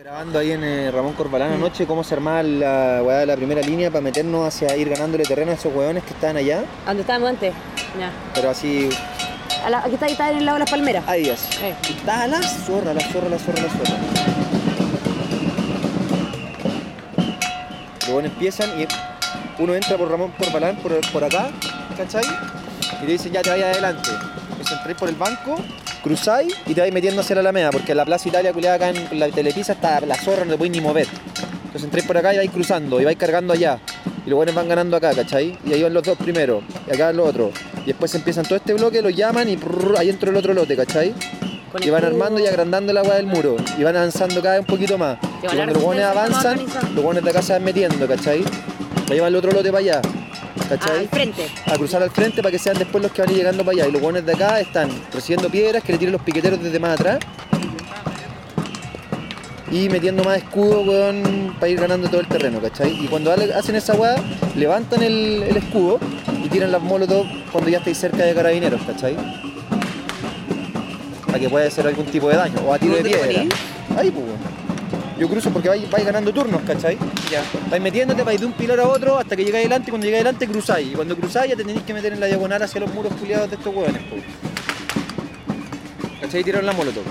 grabando ahí en eh, Ramón Corbalán anoche cómo se armaba la weá de la primera línea para meternos hacia ir ganándole terreno a esos hueones que estaban allá. ¿Dónde estábamos antes? Ya. Pero así, A la- aquí está, ahí está en el lado de las palmeras. ahí así. Eh. Está la zorra, la zorra, la zorra, la zorra. Los hueones empiezan y uno entra por Ramón Corbalán por, por acá, ¿cachai? Y te dicen ya te vayas adelante. Entonces entráis por el banco, cruzáis y te vais metiendo hacia la Alameda, porque la Plaza Italia, culiada acá en la telepisa, está la zorra, no te podéis ni mover. Entonces entráis por acá y vais cruzando, y vais cargando allá. Y los buenos van ganando acá, ¿cachai? Y ahí van los dos primero, y acá los otros. Y después empiezan todo este bloque, lo llaman y prrr, ahí entra el otro lote, ¿cachai? Y van armando y agrandando la agua del muro. Y van avanzando cada vez un poquito más. Y cuando los más avanzan, los buenos de acá se van metiendo, ¿cachai? Ahí va el otro lote para allá. ¿Cachai? al frente. a cruzar al frente para que sean después los que van a ir llegando para allá. Y los buenos de acá están recibiendo piedras que le tiren los piqueteros desde más atrás. Y metiendo más escudo, weón, para ir ganando todo el terreno, ¿cachai? Y cuando hacen esa weá, levantan el, el escudo y tiran las molotov cuando ya estáis cerca de carabineros, ¿cachai? Para que pueda hacer algún tipo de daño. O a tiro de ¿Dónde te piedra. Ahí, pues, weón. Yo cruzo porque vais, vais ganando turnos, ¿cachai? Ya. Vais metiéndote, vais de un pilar a otro hasta que llegáis adelante y cuando llegáis adelante cruzáis. Y cuando cruzáis ya te tenéis que meter en la diagonal hacia los muros culiados de estos hueones, po. ¿Cachai? Tiraron la molotov.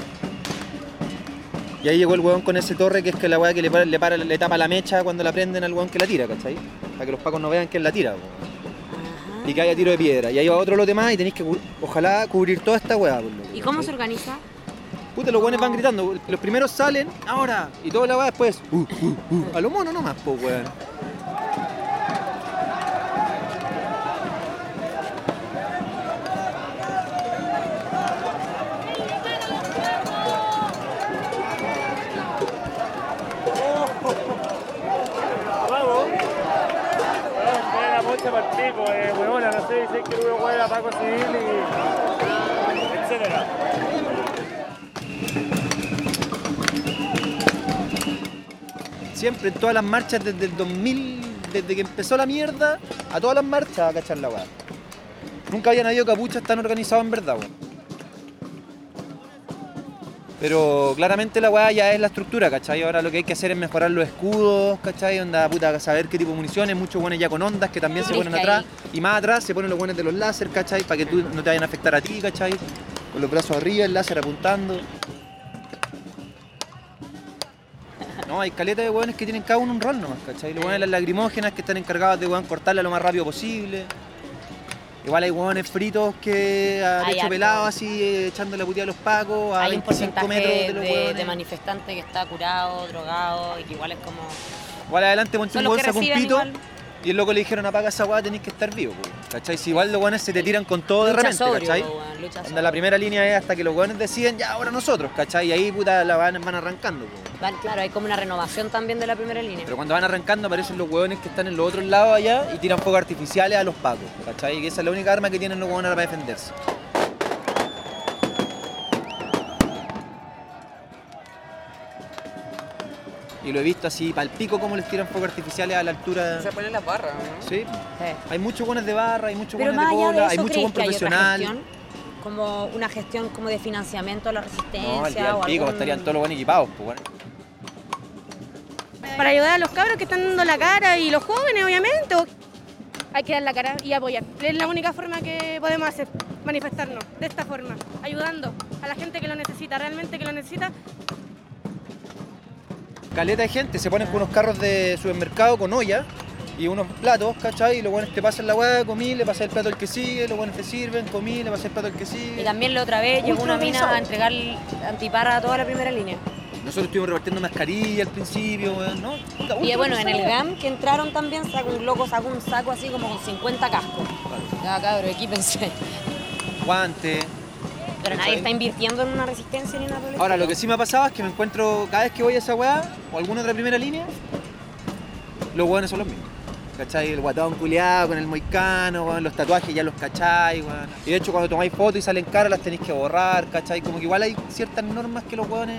Y ahí llegó el hueón con ese torre que es que la hueá que le, para- le, para- le tapa la mecha cuando la prenden al hueón que la tira, ¿cachai? Para que los pacos no vean que él la tira. Ajá. Y que haya tiro de piedra. Y ahí va otro lote más y tenéis que, ojalá, cubrir toda esta hueá, ¿Y cómo ¿cachai? se organiza? Puta, los buenos van gritando. Los primeros salen, ahora. Y toda la va después. Uh, uh, uh. A lo mono nomás, po, weón. Vamos. Tiene la mocha para el pico, eh, huevona, no sé, dice que uno juega Paco Civil y. etcétera. Siempre en todas las marchas desde el 2000, desde que empezó la mierda, a todas las marchas a cachar la weá. Nunca habían habido capuchas tan organizados en verdad, weón. Pero claramente la weá ya es la estructura, ¿cachai? Ahora lo que hay que hacer es mejorar los escudos, ¿cachai? Onda, puta, saber qué tipo de municiones, muchos buenos ya con ondas que también se ponen atrás. Y más atrás se ponen los buenos de los láser, ¿cachai? Para que tú no te vayan a afectar a ti, ¿cachai? Con los brazos arriba, el láser apuntando. No, hay caletas de hueones que tienen cada uno un rol nomás, ¿cachai? Los hueones las lacrimógenas que están encargados de hueón cortarla lo más rápido posible. Igual hay hueones fritos que Hay pecho harto. pelado así eh, echando la puteada a los pacos a Hay un 25 metros porcentaje de los hueones. de manifestante que está curado, drogado y que igual es como. Igual adelante ponte Son un los hueón que saca un reciben pito igual. Y el loco le dijeron apaga esa hueá tenés que estar vivo, po", ¿cachai? Si igual los hueones se te tiran con todo de lucha repente, sobrio, ¿cachai? weón, lucha Onda, sobrio. la primera línea es hasta que los hueones deciden ya ahora nosotros, ¿cachai? Y ahí puta la van, van arrancando, po. Van- claro, hay como una renovación también de la primera línea. Pero cuando van arrancando aparecen los hueones que están en los otros lados allá y tiran fuegos artificiales a los pacos, ¿cachai? Que esa es la única arma que tienen los hueones para defenderse. Y lo he visto así, pal pico como les tiran fuegos artificiales a la altura. Se ponen las barras, ¿no? Sí, Sí. hay muchos buenos de barra, hay muchos buenos de de hay mucho ¿crees buen hay profesional. gestión? Como una gestión como de financiamiento a la resistencia No, al día o del pico algún- estarían todos los buenos equipados, pues bueno. para ayudar a los cabros que están dando la cara y los jóvenes, obviamente. Hay que dar la cara y apoyar. Es la única forma que podemos hacer, manifestarnos de esta forma, ayudando a la gente que lo necesita, realmente que lo necesita. Caleta de gente, se ponen con unos carros de supermercado con olla y unos platos, ¿cachai? Y los buenos te pasan la hueá, comí, le pasas el plato al que sigue, los buenos te sirven, comí, le pasas el plato al que sigue. Y también la otra vez llegó una mina a entregar antiparra a toda la primera línea. Nosotros estuvimos repartiendo mascarilla al principio, weón, ¿no? Puta, Y ultra bueno, en el. GAM que entraron también, sacó un loco, sacó un saco así como con 50 cascos. Ya cabrón, equípense. Guante. Pero nadie está invirtiendo en una resistencia ni una por el Ahora, lo que sí me ha pasado es que me encuentro, cada vez que voy a esa weá, o alguna otra primera línea, los weones son los mismos. ¿Cachai? El guatón culiado con el moicano, weón, los tatuajes ya los cachai, weón. Y de hecho cuando tomáis fotos y salen caras las tenéis que borrar, ¿cachai? Como que igual hay ciertas normas que los weones